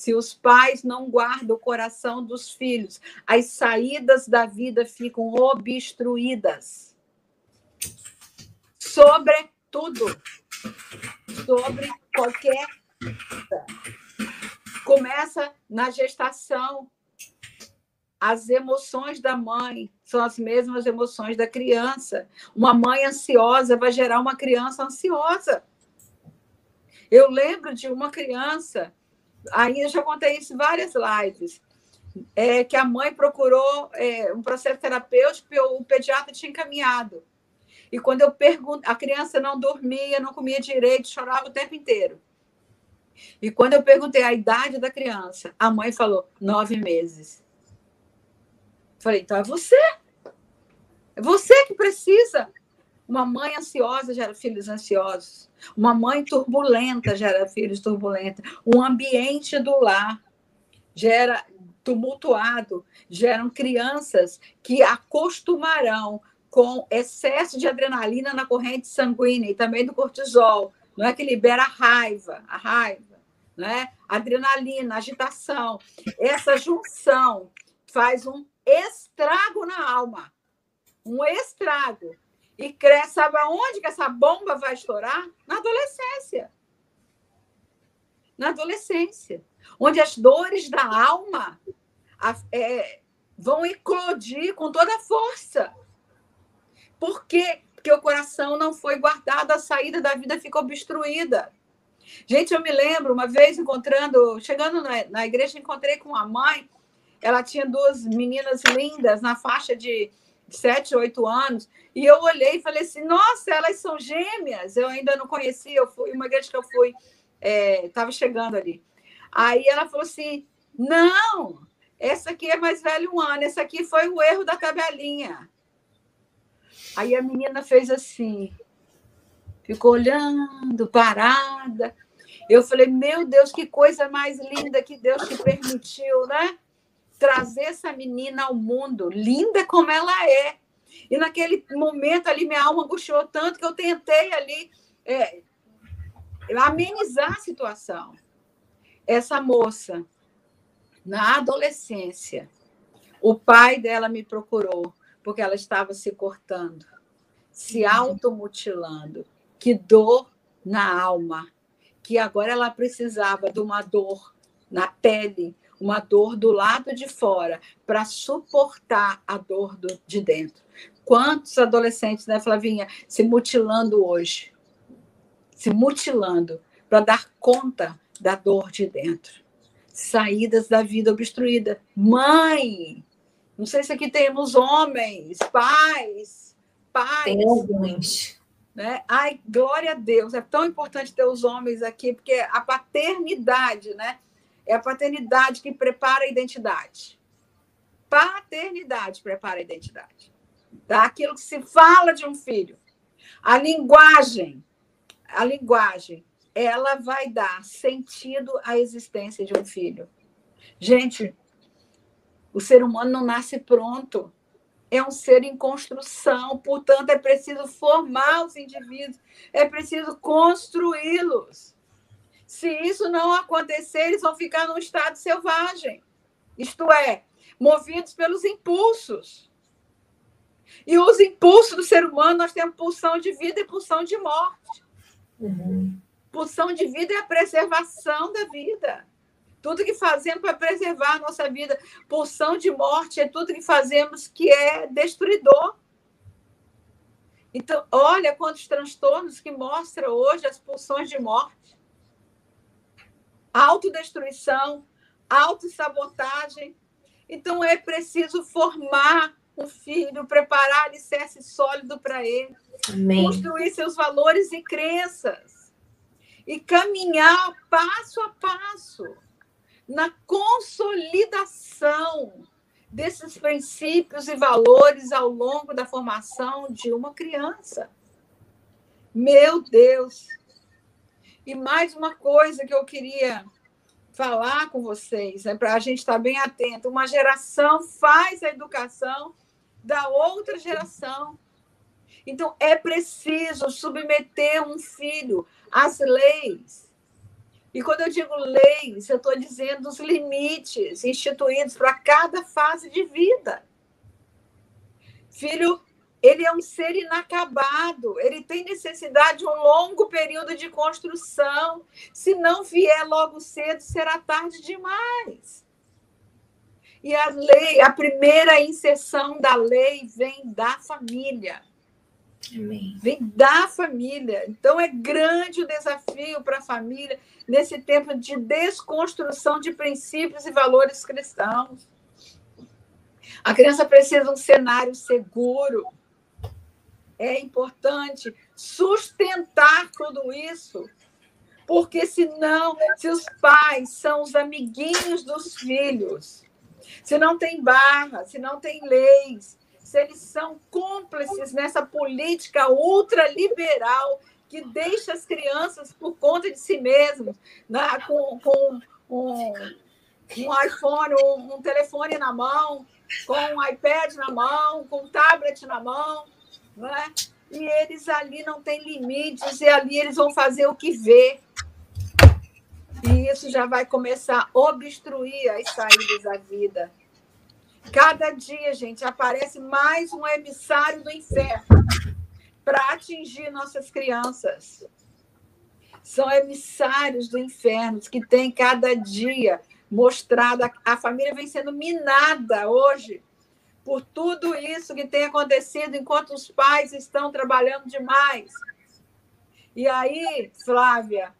se os pais não guardam o coração dos filhos, as saídas da vida ficam obstruídas. Sobre tudo. Sobre qualquer. Começa na gestação. As emoções da mãe são as mesmas emoções da criança. Uma mãe ansiosa vai gerar uma criança ansiosa. Eu lembro de uma criança Aí eu já contei isso em várias lives. É, que a mãe procurou é, um processo terapêutico e o pediatra tinha encaminhado. E quando eu pergunto, a criança não dormia, não comia direito, chorava o tempo inteiro. E quando eu perguntei a idade da criança, a mãe falou nove meses. Falei, então é você. É você que precisa uma mãe ansiosa gera filhos ansiosos. Uma mãe turbulenta gera filhos turbulentos. Um ambiente do lar gera tumultuado, geram crianças que acostumarão com excesso de adrenalina na corrente sanguínea e também do cortisol, não é que libera a raiva, a raiva, né? Adrenalina, agitação. Essa junção faz um estrago na alma, um estrago e cresce. Sabe aonde que essa bomba vai estourar? Na adolescência. Na adolescência. Onde as dores da alma é, vão eclodir com toda a força. Por quê? Porque o coração não foi guardado, a saída da vida ficou obstruída. Gente, eu me lembro uma vez encontrando, chegando na, na igreja, encontrei com uma mãe. Ela tinha duas meninas lindas na faixa de sete, oito anos, e eu olhei e falei assim, nossa, elas são gêmeas, eu ainda não conhecia, eu fui, uma igreja que eu fui, estava é, chegando ali. Aí ela falou assim, não, essa aqui é mais velha um ano, essa aqui foi o erro da tabelinha. Aí a menina fez assim, ficou olhando, parada. Eu falei, meu Deus, que coisa mais linda que Deus te permitiu, né? trazer essa menina ao mundo, linda como ela é. E naquele momento ali, minha alma angustiou tanto que eu tentei ali é, amenizar a situação. Essa moça, na adolescência, o pai dela me procurou porque ela estava se cortando, se automutilando. Que dor na alma, que agora ela precisava de uma dor na pele, uma dor do lado de fora para suportar a dor do, de dentro. Quantos adolescentes, né, Flavinha, se mutilando hoje? Se mutilando para dar conta da dor de dentro. Saídas da vida obstruída. Mãe! Não sei se aqui temos homens, pais, pais. Tem alguns. Né? Ai, glória a Deus. É tão importante ter os homens aqui, porque a paternidade, né? É a paternidade que prepara a identidade. Paternidade prepara a identidade. Tá? Aquilo que se fala de um filho. A linguagem, a linguagem, ela vai dar sentido à existência de um filho. Gente, o ser humano não nasce pronto. É um ser em construção, portanto, é preciso formar os indivíduos, é preciso construí-los. Se isso não acontecer, eles vão ficar num estado selvagem. Isto é, movidos pelos impulsos. E os impulsos do ser humano, nós temos pulsão de vida e pulsão de morte. Uhum. Pulsão de vida é a preservação da vida. Tudo que fazemos para preservar a nossa vida. Pulsão de morte é tudo que fazemos que é destruidor. Então, olha quantos transtornos que mostra hoje as pulsões de morte. Autodestruição, autossabotagem. Então, é preciso formar um filho, preparar alicerce sólido para ele, Amém. construir seus valores e crenças e caminhar passo a passo na consolidação desses princípios e valores ao longo da formação de uma criança. Meu Deus! E mais uma coisa que eu queria falar com vocês, né, para a gente estar bem atento. Uma geração faz a educação da outra geração. Então, é preciso submeter um filho às leis. E quando eu digo leis, eu estou dizendo os limites instituídos para cada fase de vida. Filho, ele é um ser inacabado, ele tem necessidade de um longo período de construção. Se não vier logo cedo, será tarde demais. E a lei, a primeira inserção da lei vem da família. Amém. Vem da família. Então é grande o desafio para a família nesse tempo de desconstrução de princípios e valores cristãos. A criança precisa de um cenário seguro. É importante sustentar tudo isso, porque senão, se os pais são os amiguinhos dos filhos, se não tem barra, se não tem leis, se eles são cúmplices nessa política ultraliberal que deixa as crianças por conta de si mesmos, né? com, com um, um iPhone, um, um telefone na mão, com um iPad na mão, com um tablet na mão, né? e eles ali não têm limites, e ali eles vão fazer o que vê. E isso já vai começar a obstruir as saídas da vida. Cada dia, gente, aparece mais um emissário do inferno para atingir nossas crianças. São emissários do inferno que tem cada dia mostrado. A família vem sendo minada hoje por tudo isso que tem acontecido enquanto os pais estão trabalhando demais. E aí, Flávia,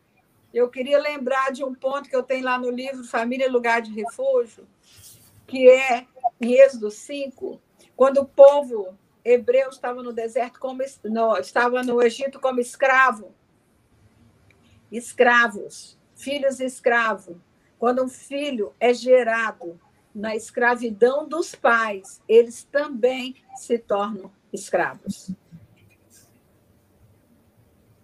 eu queria lembrar de um ponto que eu tenho lá no livro Família Lugar de Refúgio, que é em Êxodo 5, quando o povo hebreu estava no deserto, como, no, estava no Egito como escravo. Escravos, filhos escravos. Quando um filho é gerado na escravidão dos pais, eles também se tornam escravos.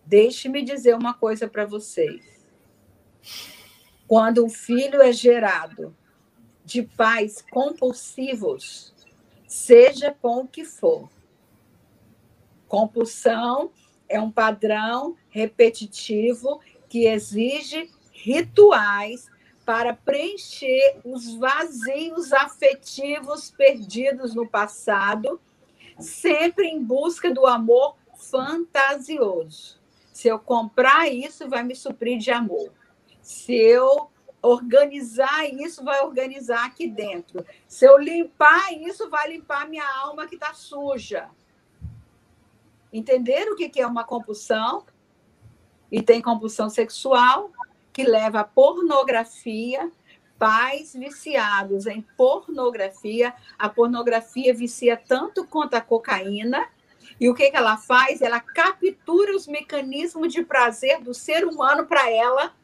Deixe-me dizer uma coisa para vocês. Quando um filho é gerado de pais compulsivos, seja com o que for. Compulsão é um padrão repetitivo que exige rituais para preencher os vazios afetivos perdidos no passado, sempre em busca do amor fantasioso. Se eu comprar isso, vai me suprir de amor. Se eu organizar isso, vai organizar aqui dentro. Se eu limpar isso, vai limpar minha alma que está suja. Entenderam o que é uma compulsão? E tem compulsão sexual, que leva à pornografia, pais viciados em pornografia. A pornografia vicia tanto quanto a cocaína. E o que, que ela faz? Ela captura os mecanismos de prazer do ser humano para ela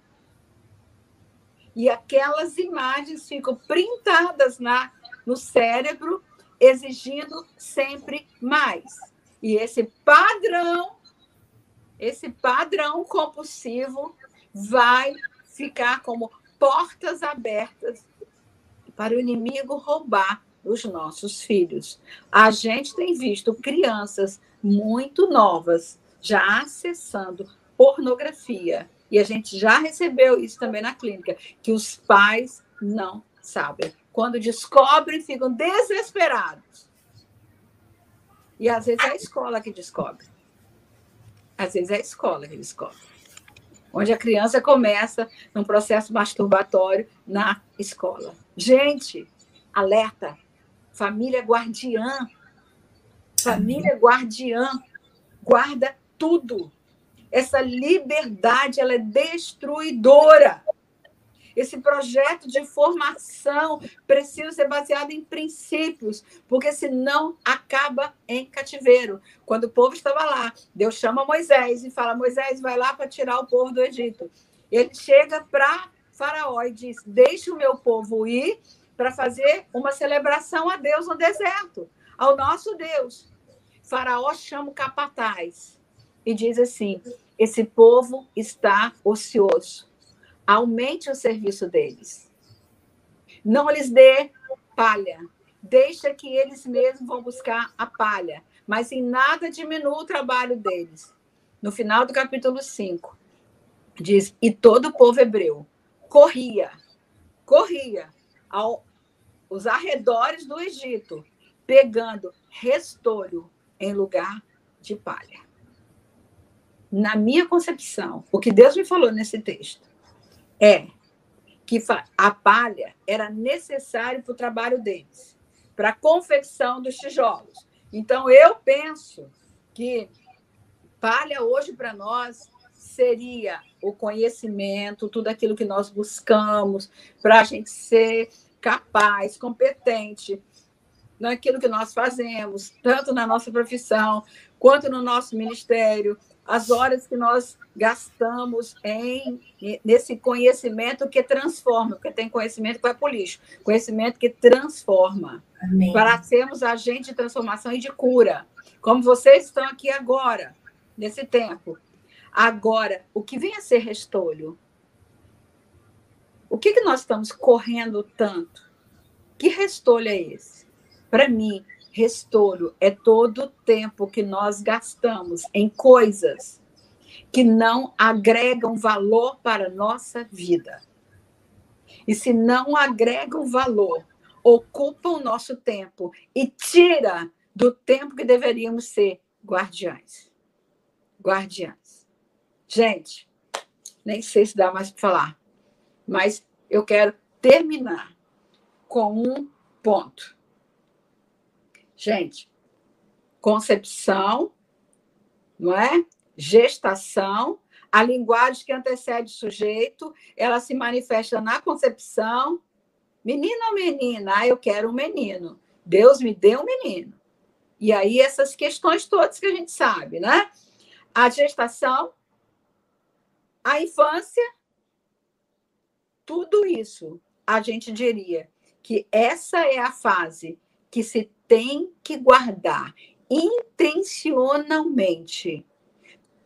e aquelas imagens ficam printadas na, no cérebro, exigindo sempre mais. E esse padrão, esse padrão compulsivo vai ficar como portas abertas para o inimigo roubar os nossos filhos. A gente tem visto crianças muito novas já acessando pornografia. E a gente já recebeu isso também na clínica, que os pais não sabem. Quando descobrem, ficam desesperados. E às vezes é a escola que descobre. Às vezes é a escola que descobre. Onde a criança começa num processo masturbatório na escola. Gente, alerta! Família guardiã. Família guardiã. Guarda tudo. Essa liberdade ela é destruidora. Esse projeto de formação precisa ser baseado em princípios, porque senão acaba em cativeiro. Quando o povo estava lá, Deus chama Moisés e fala: Moisés, vai lá para tirar o povo do Egito. Ele chega para Faraó e diz: Deixe o meu povo ir para fazer uma celebração a Deus no deserto, ao nosso Deus. Faraó chama o capataz e diz assim: Esse povo está ocioso Aumente o serviço deles. Não lhes dê palha. Deixa que eles mesmos vão buscar a palha. Mas em nada diminua o trabalho deles. No final do capítulo 5, diz: E todo o povo hebreu corria, corria aos arredores do Egito, pegando restolho em lugar de palha. Na minha concepção, o que Deus me falou nesse texto é que a palha era necessária para o trabalho deles, para a confecção dos tijolos. Então, eu penso que palha hoje para nós seria o conhecimento, tudo aquilo que nós buscamos para a gente ser capaz, competente naquilo que nós fazemos, tanto na nossa profissão quanto no nosso ministério, as horas que nós gastamos em nesse conhecimento que transforma, porque tem conhecimento que vai para o lixo, conhecimento que transforma, Amém. para sermos agentes de transformação e de cura, como vocês estão aqui agora, nesse tempo. Agora, o que vem a ser restolho? O que, que nós estamos correndo tanto? Que restolho é esse? Para mim, Restolho é todo o tempo que nós gastamos em coisas que não agregam valor para a nossa vida. E se não agregam valor, ocupa o nosso tempo e tira do tempo que deveríamos ser guardiães. Guardiães. Gente, nem sei se dá mais para falar, mas eu quero terminar com um ponto. Gente, concepção, não é? Gestação, a linguagem que antecede o sujeito, ela se manifesta na concepção. Menino ou menina? Ah, eu quero um menino. Deus me deu um menino. E aí, essas questões todas que a gente sabe, né? A gestação, a infância, tudo isso, a gente diria que essa é a fase que se tem que guardar intencionalmente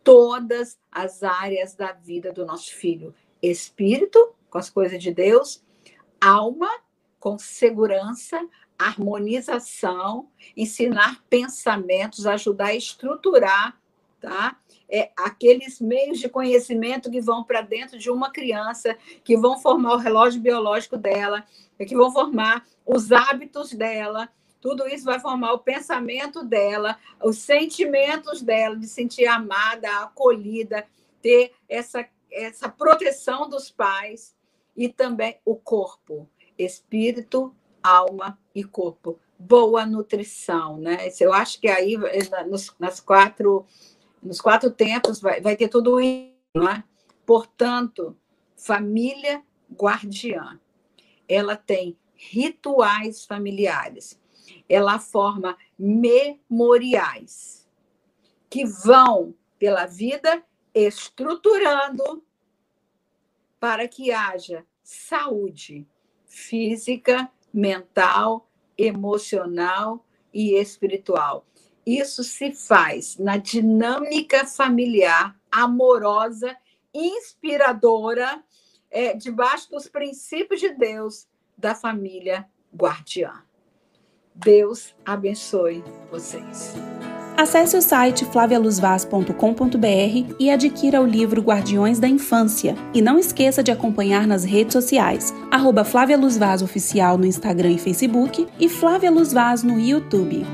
todas as áreas da vida do nosso filho: espírito, com as coisas de Deus, alma, com segurança, harmonização, ensinar pensamentos, ajudar a estruturar, tá? É, aqueles meios de conhecimento que vão para dentro de uma criança, que vão formar o relógio biológico dela, que vão formar os hábitos dela, tudo isso vai formar o pensamento dela, os sentimentos dela, de sentir amada, acolhida, ter essa, essa proteção dos pais e também o corpo, espírito, alma e corpo. Boa nutrição, né? Eu acho que aí nos, nas quatro, nos quatro tempos vai, vai ter tudo isso, não é? Portanto, família guardiã, ela tem rituais familiares ela forma memoriais que vão pela vida estruturando para que haja saúde física, mental, emocional e espiritual. Isso se faz na dinâmica familiar amorosa, inspiradora, é, debaixo dos princípios de Deus, da família guardiã. Deus abençoe vocês. Acesse o site flavialuzvaz.com.br e adquira o livro Guardiões da Infância. E não esqueça de acompanhar nas redes sociais, arroba Flávia Luz Vaz Oficial no Instagram e Facebook e Flávia Luz Vaz no YouTube.